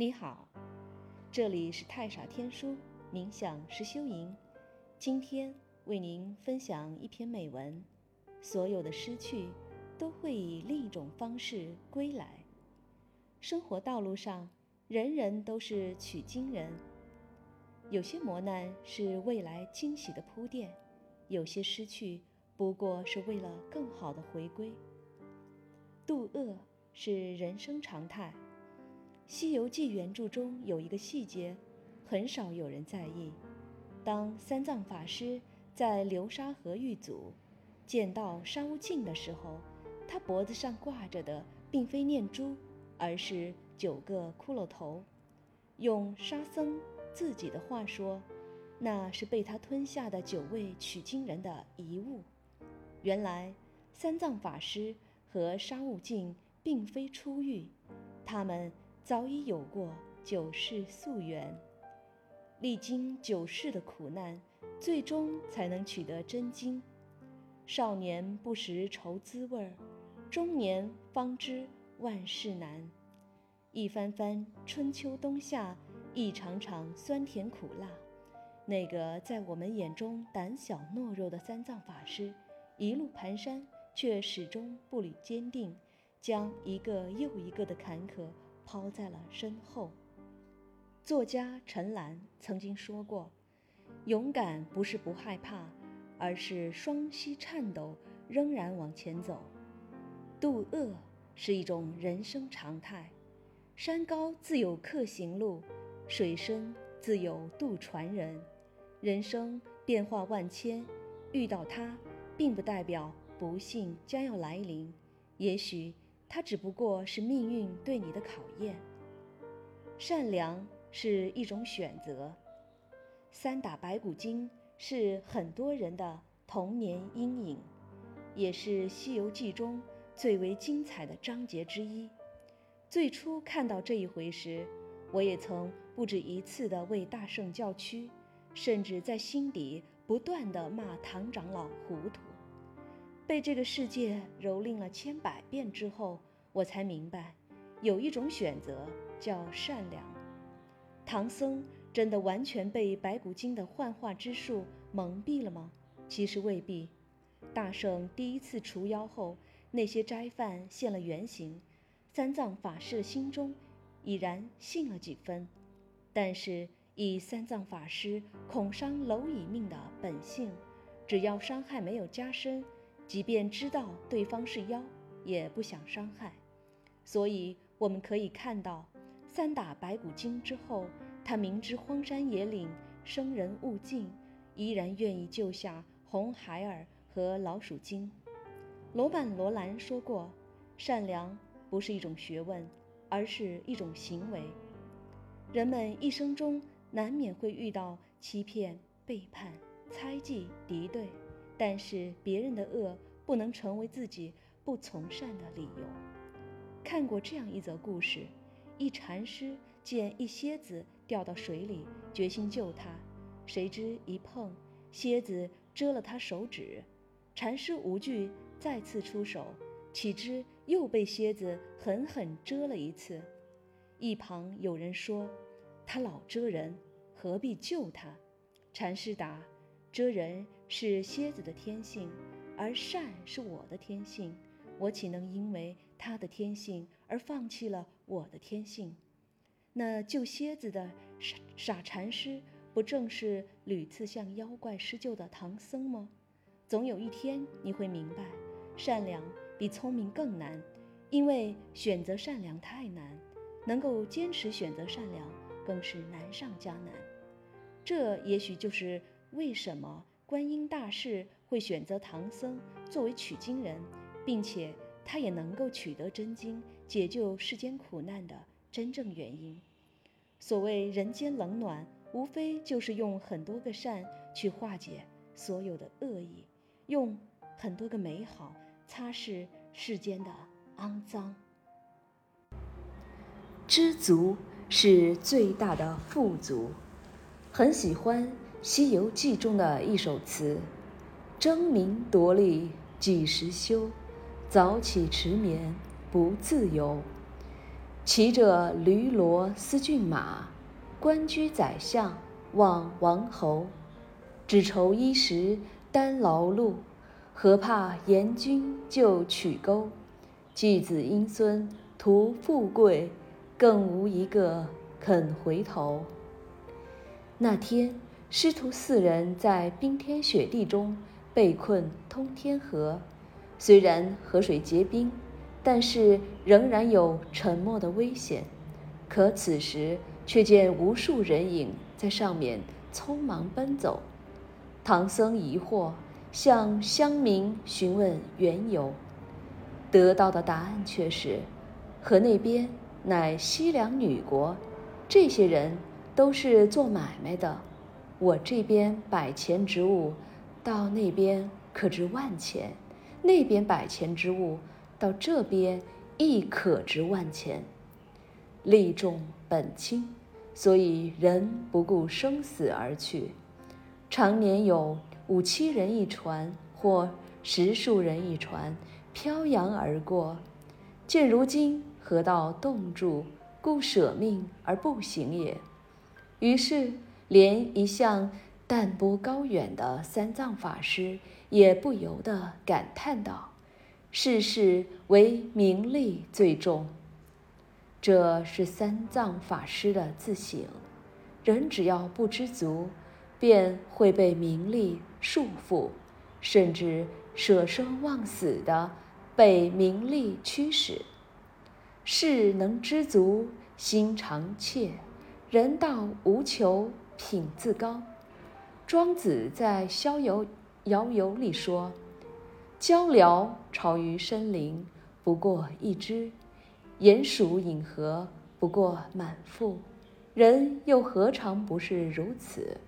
你好，这里是太傻天书冥想实修营。今天为您分享一篇美文：所有的失去都会以另一种方式归来。生活道路上，人人都是取经人。有些磨难是未来惊喜的铺垫，有些失去不过是为了更好的回归。渡厄是人生常态。《西游记》原著中有一个细节，很少有人在意。当三藏法师在流沙河遇阻，见到沙悟净的时候，他脖子上挂着的并非念珠，而是九个骷髅头。用沙僧自己的话说，那是被他吞下的九位取经人的遗物。原来，三藏法师和沙悟净并非初遇，他们。早已有过九世夙缘，历经九世的苦难，最终才能取得真经。少年不识愁滋味儿，中年方知万事难。一番番春秋冬夏，一场场酸甜苦辣，那个在我们眼中胆小懦弱的三藏法师，一路蹒跚，却始终步履坚定，将一个又一个的坎坷。抛在了身后。作家陈岚曾经说过：“勇敢不是不害怕，而是双膝颤抖，仍然往前走。”渡厄是一种人生常态，山高自有客行路，水深自有渡船人。人生变化万千，遇到它，并不代表不幸将要来临，也许。它只不过是命运对你的考验。善良是一种选择。三打白骨精是很多人的童年阴影，也是《西游记》中最为精彩的章节之一。最初看到这一回时，我也曾不止一次地为大圣叫屈，甚至在心底不断地骂唐长老糊涂。被这个世界蹂躏了千百遍之后，我才明白，有一种选择叫善良。唐僧真的完全被白骨精的幻化之术蒙蔽了吗？其实未必。大圣第一次除妖后，那些斋饭现了原形，三藏法师的心中已然信了几分。但是以三藏法师恐伤蝼蚁命的本性，只要伤害没有加深。即便知道对方是妖，也不想伤害，所以我们可以看到，三打白骨精之后，他明知荒山野岭生人勿近，依然愿意救下红孩儿和老鼠精。罗曼·罗兰说过：“善良不是一种学问，而是一种行为。”人们一生中难免会遇到欺骗、背叛、猜忌、敌对。但是别人的恶不能成为自己不从善的理由。看过这样一则故事：一禅师见一蝎子掉到水里，决心救它，谁知一碰，蝎子蛰了他手指。禅师无惧，再次出手，岂知又被蝎子狠狠蛰了一次。一旁有人说：“他老蛰人，何必救他？”禅师答。蛰人是蝎子的天性，而善是我的天性，我岂能因为他的天性而放弃了我的天性？那救蝎子的傻傻禅师，不正是屡次向妖怪施救的唐僧吗？总有一天你会明白，善良比聪明更难，因为选择善良太难，能够坚持选择善良更是难上加难。这也许就是。为什么观音大士会选择唐僧作为取经人，并且他也能够取得真经，解救世间苦难的真正原因？所谓人间冷暖，无非就是用很多个善去化解所有的恶意，用很多个美好擦拭世间的肮脏。知足是最大的富足，很喜欢。《西游记》中的一首词：“争名夺利几时休？早起迟眠不自由。骑着驴骡思骏马，官居宰相望王侯，只愁衣食担劳碌，何怕严君就曲钩？继子英孙图富贵，更无一个肯回头。那天，师徒四人在冰天雪地中被困通天河，虽然河水结冰。但是仍然有沉没的危险，可此时却见无数人影在上面匆忙奔走。唐僧疑惑，向乡民询问缘由，得到的答案却是：河那边乃西凉女国，这些人都是做买卖的。我这边百钱之物，到那边可值万钱；那边百钱之物。到这边亦可值万钱，利重本轻，所以人不顾生死而去。常年有五七人一船，或十数人一船，飘洋而过。见如今河道冻住，故舍命而不行也。于是，连一向淡泊高远的三藏法师也不由得感叹道。世事唯名利最重，这是三藏法师的自省。人只要不知足，便会被名利束缚，甚至舍生忘死的被名利驱使。事能知足，心常怯；人道无求，品自高。庄子在《逍遥遥游》里说。鹪鹩巢于深林，不过一枝；鼹鼠饮河，不过满腹。人又何尝不是如此？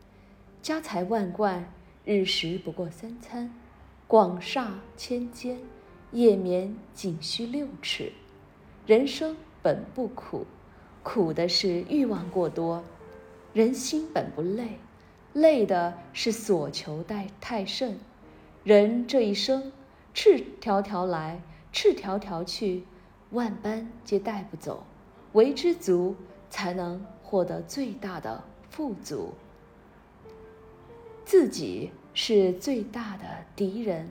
家财万贯，日食不过三餐；广厦千间，夜眠仅需六尺。人生本不苦，苦的是欲望过多；人心本不累，累的是所求太太甚。人这一生。赤条条来，赤条条去，万般皆带不走。为知足，才能获得最大的富足。自己是最大的敌人。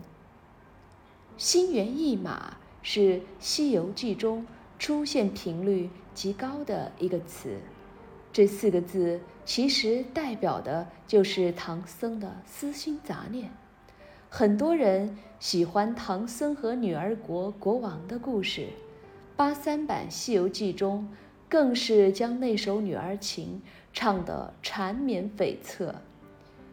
心猿意马是《西游记》中出现频率极高的一个词，这四个字其实代表的就是唐僧的私心杂念。很多人喜欢唐僧和女儿国国王的故事，八三版《西游记》中更是将那首女儿情唱得缠绵悱恻。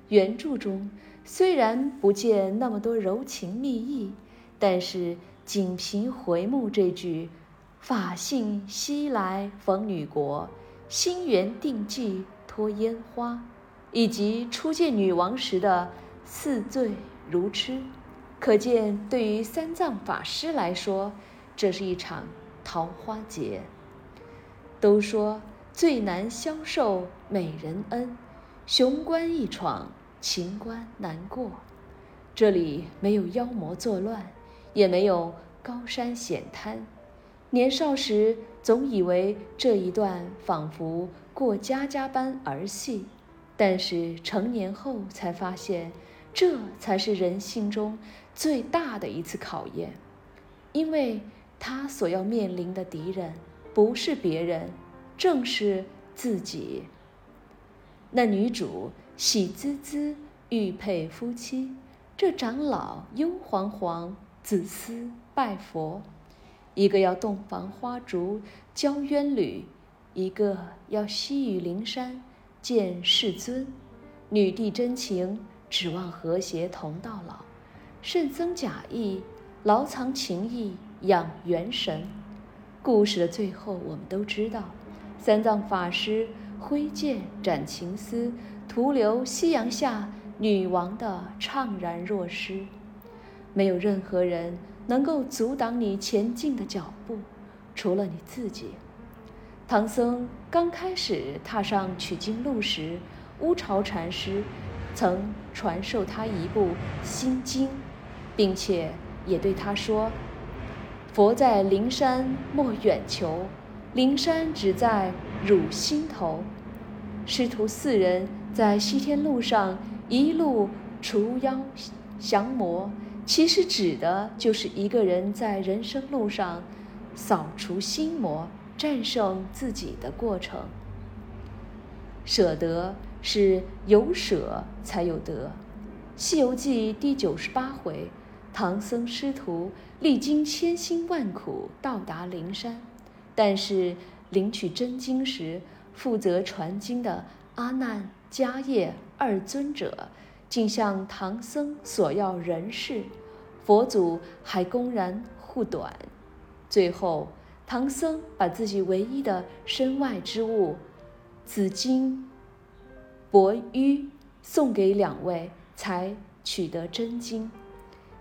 原著中虽然不见那么多柔情蜜意，但是仅凭回目这句“法性西来逢女国，心缘定计托烟花”，以及初见女王时的似醉。如痴，可见对于三藏法师来说，这是一场桃花劫。都说最难消受美人恩，雄关易闯，情关难过。这里没有妖魔作乱，也没有高山险滩。年少时总以为这一段仿佛过家家般儿戏，但是成年后才发现。这才是人性中最大的一次考验，因为他所要面临的敌人不是别人，正是自己。那女主喜滋滋欲配夫妻，这长老忧惶惶子思拜佛，一个要洞房花烛交冤侣，一个要西雨灵山见世尊，女帝真情。指望和谐同到老，圣僧假意牢藏情意养元神。故事的最后，我们都知道，三藏法师挥剑斩情丝，徒留夕阳下女王的怅然若失。没有任何人能够阻挡你前进的脚步，除了你自己。唐僧刚开始踏上取经路时，乌巢禅师。曾传授他一部《心经》，并且也对他说：“佛在灵山莫远求，灵山只在汝心头。师徒四人在西天路上一路除妖降魔，其实指的就是一个人在人生路上扫除心魔、战胜自己的过程。舍得是有舍才有得，《西游记》第九十八回，唐僧师徒历经千辛万苦到达灵山，但是领取真经时，负责传经的阿难、迦叶二尊者竟向唐僧索要人事，佛祖还公然护短，最后唐僧把自己唯一的身外之物。紫金钵盂送给两位，才取得真经。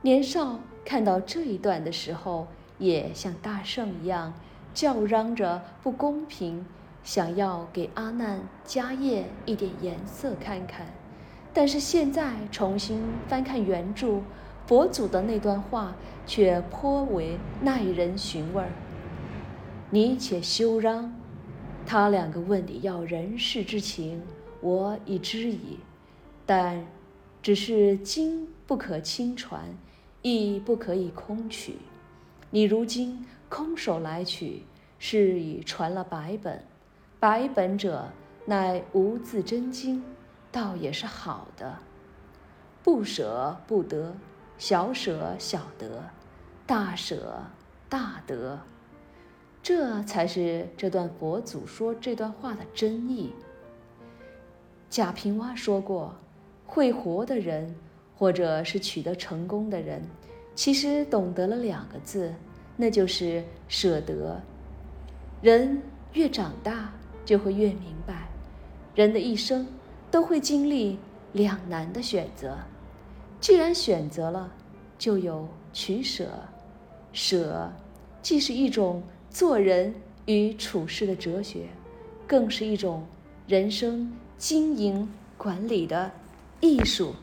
年少看到这一段的时候，也像大圣一样叫嚷着不公平，想要给阿难、迦叶一点颜色看看。但是现在重新翻看原著，佛祖的那段话却颇为耐人寻味儿。你且休嚷。他两个问你要人世之情，我已知矣，但只是经不可轻传，亦不可以空取。你如今空手来取，是已传了百本，百本者乃无字真经，倒也是好的。不舍不得，小舍小得，大舍大得。这才是这段佛祖说这段话的真意。贾平凹说过，会活的人，或者是取得成功的人，其实懂得了两个字，那就是舍得。人越长大，就会越明白，人的一生都会经历两难的选择。既然选择了，就有取舍。舍，既是一种。做人与处事的哲学，更是一种人生经营管理的艺术。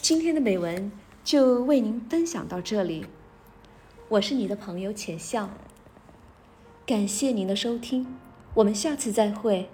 今天的美文就为您分享到这里，我是你的朋友浅笑，感谢您的收听，我们下次再会。